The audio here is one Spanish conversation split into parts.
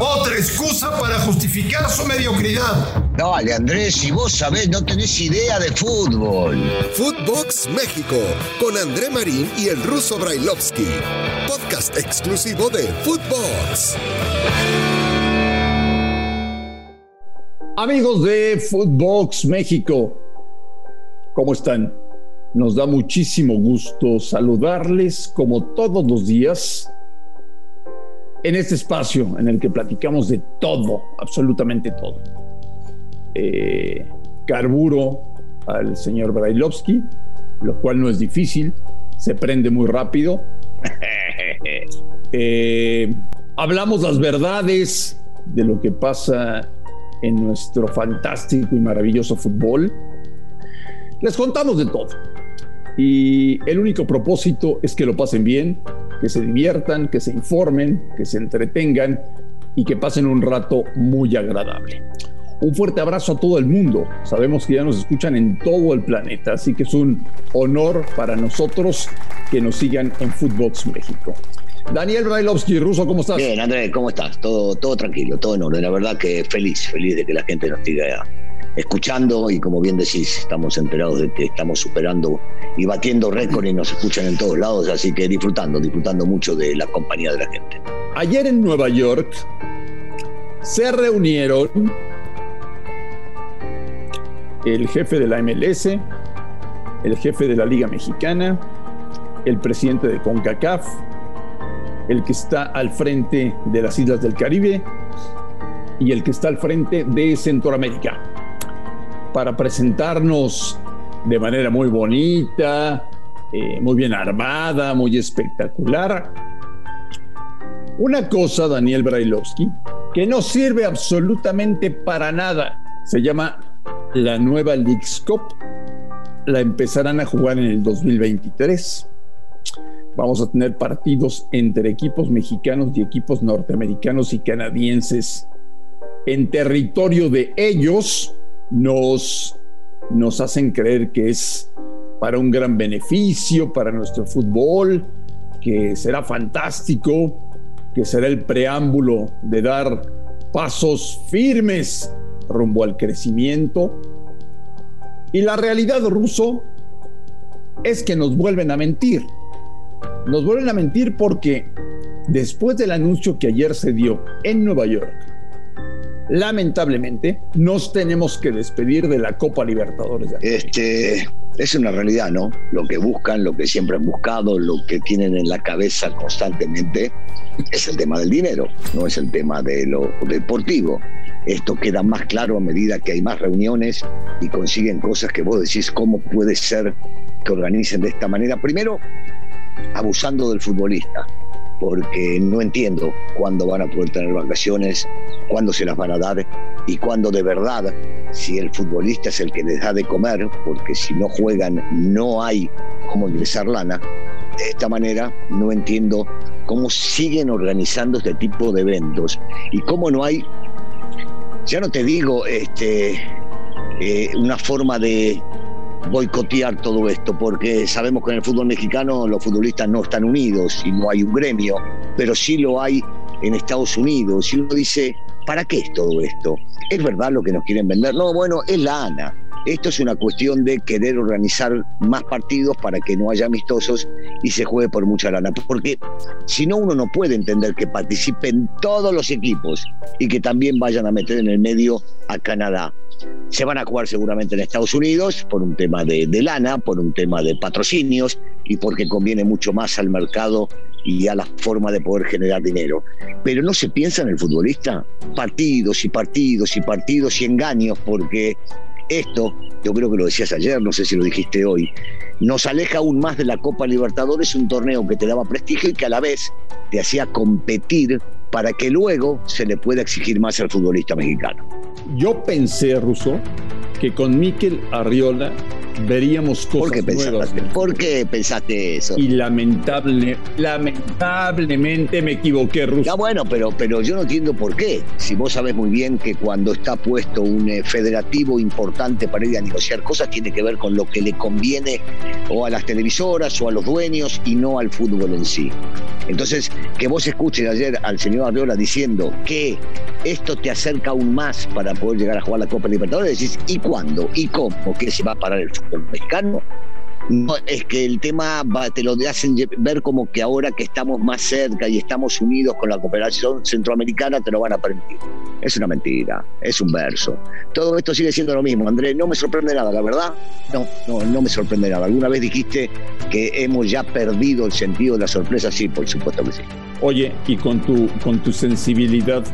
Otra excusa para justificar su mediocridad. Dale, Andrés, si vos sabés, no tenés idea de fútbol. Footbox México, con André Marín y el ruso Brailovsky. Podcast exclusivo de Footbox. Amigos de Footbox México, ¿cómo están? Nos da muchísimo gusto saludarles como todos los días en este espacio en el que platicamos de todo, absolutamente todo. Eh, carburo al señor Brailovsky, lo cual no es difícil, se prende muy rápido. Eh, hablamos las verdades de lo que pasa en nuestro fantástico y maravilloso fútbol. Les contamos de todo. Y el único propósito es que lo pasen bien, que se diviertan, que se informen, que se entretengan y que pasen un rato muy agradable. Un fuerte abrazo a todo el mundo. Sabemos que ya nos escuchan en todo el planeta, así que es un honor para nosotros que nos sigan en Footbox México. Daniel Brailovsky, Ruso, ¿cómo estás? Bien, Andrés, ¿cómo estás? Todo, todo tranquilo, todo en orden. La verdad que feliz, feliz de que la gente nos siga escuchando y como bien decís, estamos enterados de que estamos superando y batiendo récord y nos escuchan en todos lados, así que disfrutando, disfrutando mucho de la compañía de la gente. Ayer en Nueva York se reunieron el jefe de la MLS, el jefe de la Liga Mexicana, el presidente de CONCACAF, el que está al frente de las Islas del Caribe y el que está al frente de Centroamérica, para presentarnos de manera muy bonita, eh, muy bien armada, muy espectacular. Una cosa, Daniel Brailovsky, que no sirve absolutamente para nada, se llama la nueva Leagues Cup. La empezarán a jugar en el 2023. Vamos a tener partidos entre equipos mexicanos y equipos norteamericanos y canadienses. En territorio de ellos nos nos hacen creer que es para un gran beneficio, para nuestro fútbol, que será fantástico, que será el preámbulo de dar pasos firmes rumbo al crecimiento. Y la realidad ruso es que nos vuelven a mentir. Nos vuelven a mentir porque después del anuncio que ayer se dio en Nueva York lamentablemente, nos tenemos que despedir de la Copa Libertadores. este, es una realidad, ¿no? Lo que buscan, lo que siempre han buscado, lo que tienen en la cabeza constantemente es el tema del dinero, no es el tema de lo deportivo. Esto queda más claro a medida que hay más reuniones y consiguen cosas que vos decís, ¿cómo puede ser que organicen de esta manera? Primero, abusando del futbolista porque no entiendo cuándo van a poder tener vacaciones, cuándo se las van a dar y cuándo de verdad, si el futbolista es el que les da de comer, porque si no juegan no hay cómo ingresar lana, de esta manera no entiendo cómo siguen organizando este tipo de eventos y cómo no hay, ya no te digo, este, eh, una forma de boicotear todo esto, porque sabemos que en el fútbol mexicano los futbolistas no están unidos y no hay un gremio, pero sí lo hay en Estados Unidos. Y uno dice, ¿para qué es todo esto? ¿Es verdad lo que nos quieren vender? No, bueno, es la ANA. Esto es una cuestión de querer organizar más partidos para que no haya amistosos y se juegue por mucha lana. Porque si no, uno no puede entender que participen todos los equipos y que también vayan a meter en el medio a Canadá. Se van a jugar seguramente en Estados Unidos por un tema de, lana, por un tema de patrocinios y porque conviene mucho más al mercado y a la forma de poder generar dinero. Pero no se piensa en el futbolista. Partidos y partidos y partidos y engaños, porque esto, yo creo que lo decías ayer, no sé si lo dijiste hoy, nos aleja aún más de la Copa Libertadores, un torneo que te daba prestigio y que a la vez te hacía competir para que luego se le pueda exigir más al futbolista mexicano. Yo pensé, Russo, que con Miquel Arriola veríamos cosas ¿Por qué, pensaste, ¿Por qué pensaste eso? Y lamentable, lamentablemente me equivoqué, Russo. Ya bueno, pero, pero yo no entiendo por qué. Si vos sabés muy bien que cuando está puesto un eh, federativo importante para ir a negociar cosas, tiene que ver con lo que le conviene o a las televisoras o a los dueños y no al fútbol en sí. Entonces, que vos escuches ayer al señor Arriola diciendo que esto te acerca aún más para poder llegar a jugar la Copa Libertadores, decís, ¿y cuándo? ¿Y cómo? ¿Que se va a parar el fútbol mexicano? No, es que el tema te lo hacen ver como que ahora que estamos más cerca y estamos unidos con la cooperación centroamericana te lo van a permitir. Es una mentira, es un verso. Todo esto sigue siendo lo mismo, Andrés. No me sorprende nada, la verdad. No, no, no me sorprende nada. ¿Alguna vez dijiste que hemos ya perdido el sentido de la sorpresa? Sí, por supuesto que sí. Oye, y con tu, con tu sensibilidad,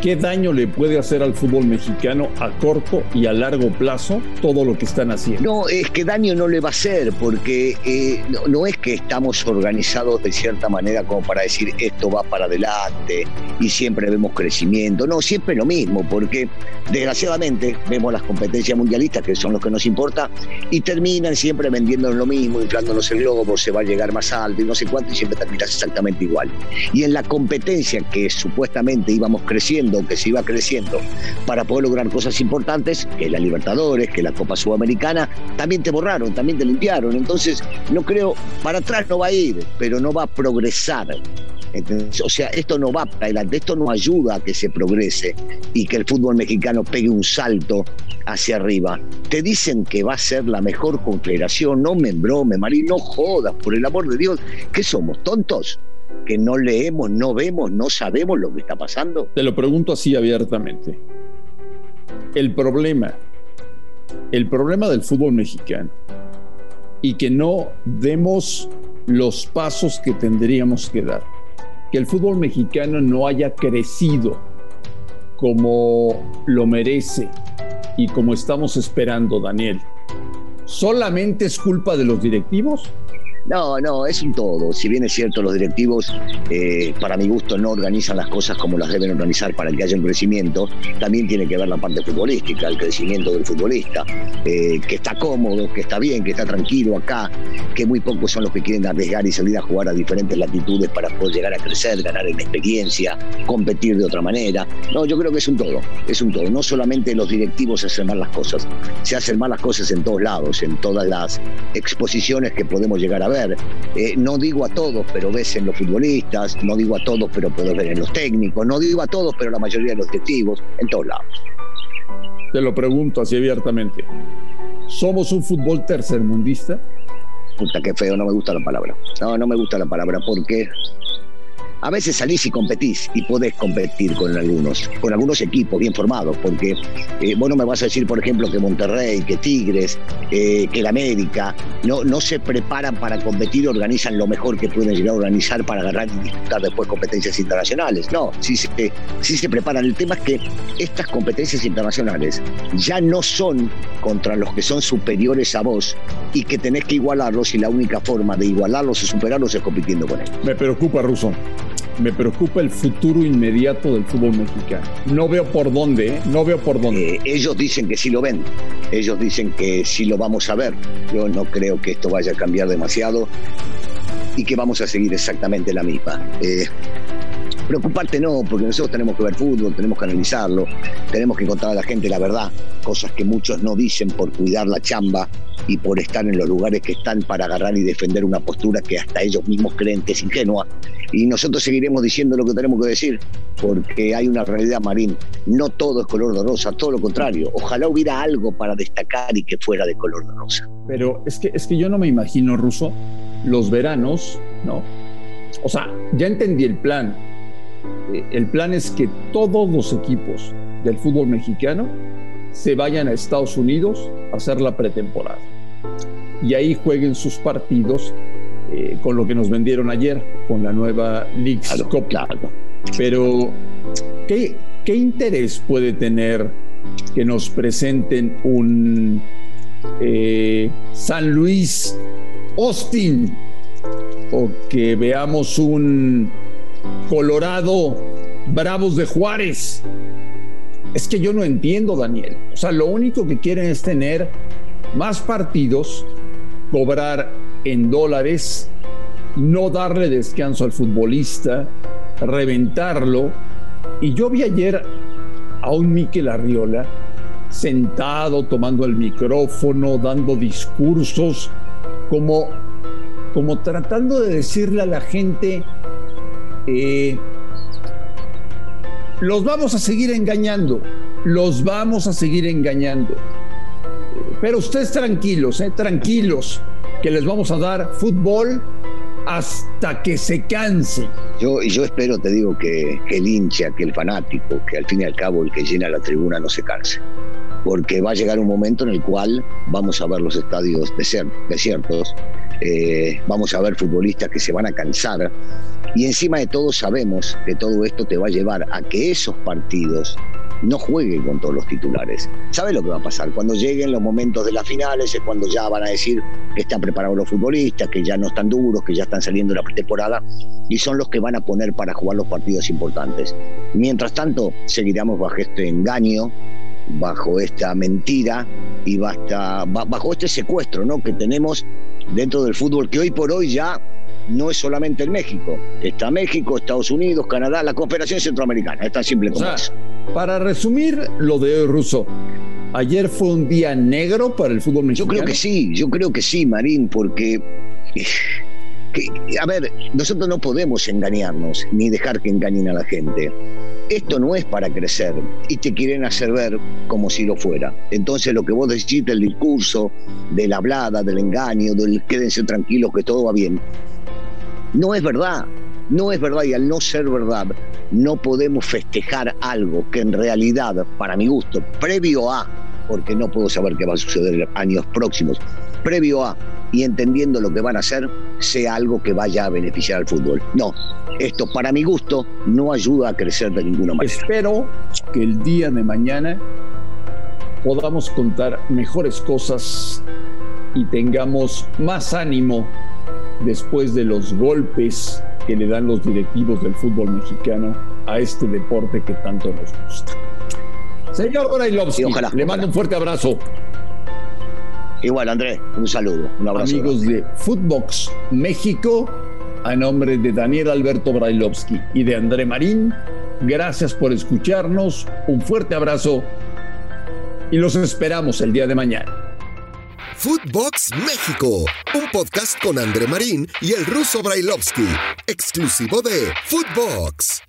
¿Qué daño le puede hacer al fútbol mexicano a corto y a largo plazo todo lo que están haciendo? No, es que daño no le va a hacer, porque eh, no, es que estamos organizados de cierta manera como para decir esto va para adelante y siempre vemos crecimiento. No, siempre lo mismo, porque desgraciadamente vemos las competencias mundialistas, que son los que nos importa, y terminan siempre vendiéndonos lo mismo, inflándonos el globo, se va a llegar más alto y no sé cuánto, y siempre terminas exactamente igual. Y en la competencia que supuestamente íbamos creciendo, que se iba creciendo para poder lograr cosas importantes, que la Libertadores, que la Copa Sudamericana, también te borraron, también te limpiaron. Entonces, no creo, para atrás no va a ir, pero no va a progresar. o sea, esto no va para adelante, esto no ayuda a que se progrese y que el fútbol mexicano pegue un salto hacia arriba. Te dicen que va a ser la mejor confederación, no me embrome, Marín, no jodas, por el amor de Dios, ¿qué somos, tontos? Que no leemos, no vemos, no sabemos lo que está pasando? Te lo pregunto así abiertamente. El problema, el problema del fútbol mexicano y que no demos los pasos que tendríamos que dar. Que el fútbol mexicano no haya crecido como lo merece y como estamos esperando, Daniel. ¿Solamente es culpa de los directivos? No, no, es un todo. Si bien es cierto, los directivos, eh, para mi gusto, no organizan las cosas como las deben organizar para que haya un crecimiento, también tiene que ver la parte futbolística, el crecimiento del futbolista, eh, que está cómodo, que está bien, que está tranquilo acá, que muy pocos son los que quieren arriesgar y salir a jugar a diferentes latitudes para poder llegar a crecer, ganar en experiencia, competir de otra manera. No, yo creo que es un todo, es un todo. No solamente los directivos hacen mal las cosas, se hacen mal las cosas en todos lados, en todas las exposiciones que podemos llegar a ver eh, no digo a todos, pero ves en los futbolistas, no digo a todos, pero puedo ver en los técnicos, no digo a todos, pero la mayoría de los directivos, en todos lados. Te lo pregunto así abiertamente. ¿Somos un fútbol tercermundista? Puta, qué feo, no me gusta la palabra. No, no me gusta la palabra porque a veces salís y competís y podés competir con algunos, con algunos equipos bien formados, porque eh, vos no me vas a decir, por ejemplo, que Monterrey, que Tigres, eh, que el América, no, no se preparan para competir organizan lo mejor que pueden llegar a organizar para agarrar y disputar después competencias internacionales. No, sí se, sí se preparan. El tema es que estas competencias internacionales ya no son contra los que son superiores a vos y que tenés que igualarlos y la única forma de igualarlos o superarlos es compitiendo con ellos. Me preocupa, Russo me preocupa el futuro inmediato del fútbol mexicano. No veo por dónde, ¿eh? no veo por dónde. Eh, ellos dicen que sí lo ven, ellos dicen que sí lo vamos a ver. Yo no creo que esto vaya a cambiar demasiado y que vamos a seguir exactamente la misma. Eh, preocuparte no, porque nosotros tenemos que ver fútbol, tenemos que analizarlo, tenemos que contar a la gente la verdad, cosas que muchos no dicen por cuidar la chamba y por estar en los lugares que están para agarrar y defender una postura que hasta ellos mismos creen que es ingenua. Y nosotros seguiremos diciendo lo que tenemos que decir, porque hay una realidad marín. No todo es color de rosa, todo lo contrario. Ojalá hubiera algo para destacar y que fuera de color de rosa. Pero es que, es que yo no me imagino, Ruso, los veranos, ¿no? O sea, ya entendí el plan. Eh, el plan es que todos los equipos del fútbol mexicano se vayan a Estados Unidos a hacer la pretemporada. Y ahí jueguen sus partidos eh, con lo que nos vendieron ayer, con la nueva League Cup. Pero, ¿qué, ¿qué interés puede tener que nos presenten un eh, San Luis Austin o que veamos un Colorado Bravos de Juárez? Es que yo no entiendo, Daniel. O sea, lo único que quieren es tener más partidos, cobrar en dólares, no darle descanso al futbolista, reventarlo. Y yo vi ayer a un Miquel Arriola sentado, tomando el micrófono, dando discursos, como, como tratando de decirle a la gente, eh, los vamos a seguir engañando, los vamos a seguir engañando. Pero ustedes tranquilos, eh, tranquilos, que les vamos a dar fútbol hasta que se canse. Yo, yo espero, te digo, que, que el hincha, que el fanático, que al fin y al cabo el que llena la tribuna no se canse porque va a llegar un momento en el cual vamos a ver los estadios desiertos, eh, vamos a ver futbolistas que se van a cansar y encima de todo sabemos que todo esto te va a llevar a que esos partidos no jueguen con todos los titulares. ¿Sabes lo que va a pasar? Cuando lleguen los momentos de las finales es cuando ya van a decir que están preparados los futbolistas, que ya no están duros, que ya están saliendo la pretemporada y son los que van a poner para jugar los partidos importantes. Mientras tanto, seguiremos bajo este engaño bajo esta mentira y bajo este secuestro ¿no? que tenemos dentro del fútbol, que hoy por hoy ya no es solamente en México. Está México, Estados Unidos, Canadá, la cooperación centroamericana. Es tan simple como eso. Para resumir lo de hoy, Russo, ayer fue un día negro para el fútbol mexicano. Yo creo que sí, yo creo que sí, Marín, porque... a ver, nosotros no podemos engañarnos ni dejar que engañen a la gente esto no es para crecer y te quieren hacer ver como si lo fuera. Entonces lo que vos decís del discurso, de la hablada, del engaño, del quédense tranquilos que todo va bien, no es verdad, no es verdad y al no ser verdad no podemos festejar algo que en realidad, para mi gusto, previo a, porque no puedo saber qué va a suceder en años próximos, previo a y entendiendo lo que van a hacer, sea algo que vaya a beneficiar al fútbol. No, esto para mi gusto no ayuda a crecer de ninguna manera. Espero que el día de mañana podamos contar mejores cosas y tengamos más ánimo después de los golpes que le dan los directivos del fútbol mexicano a este deporte que tanto nos gusta. Señor Borailovsky, le mando un fuerte abrazo. Igual, Andrés, un saludo, un abrazo. Amigos de Footbox México, a nombre de Daniel Alberto Brailovsky y de André Marín, gracias por escucharnos, un fuerte abrazo y los esperamos el día de mañana. Footbox México, un podcast con André Marín y el ruso Brailovsky, exclusivo de Footbox.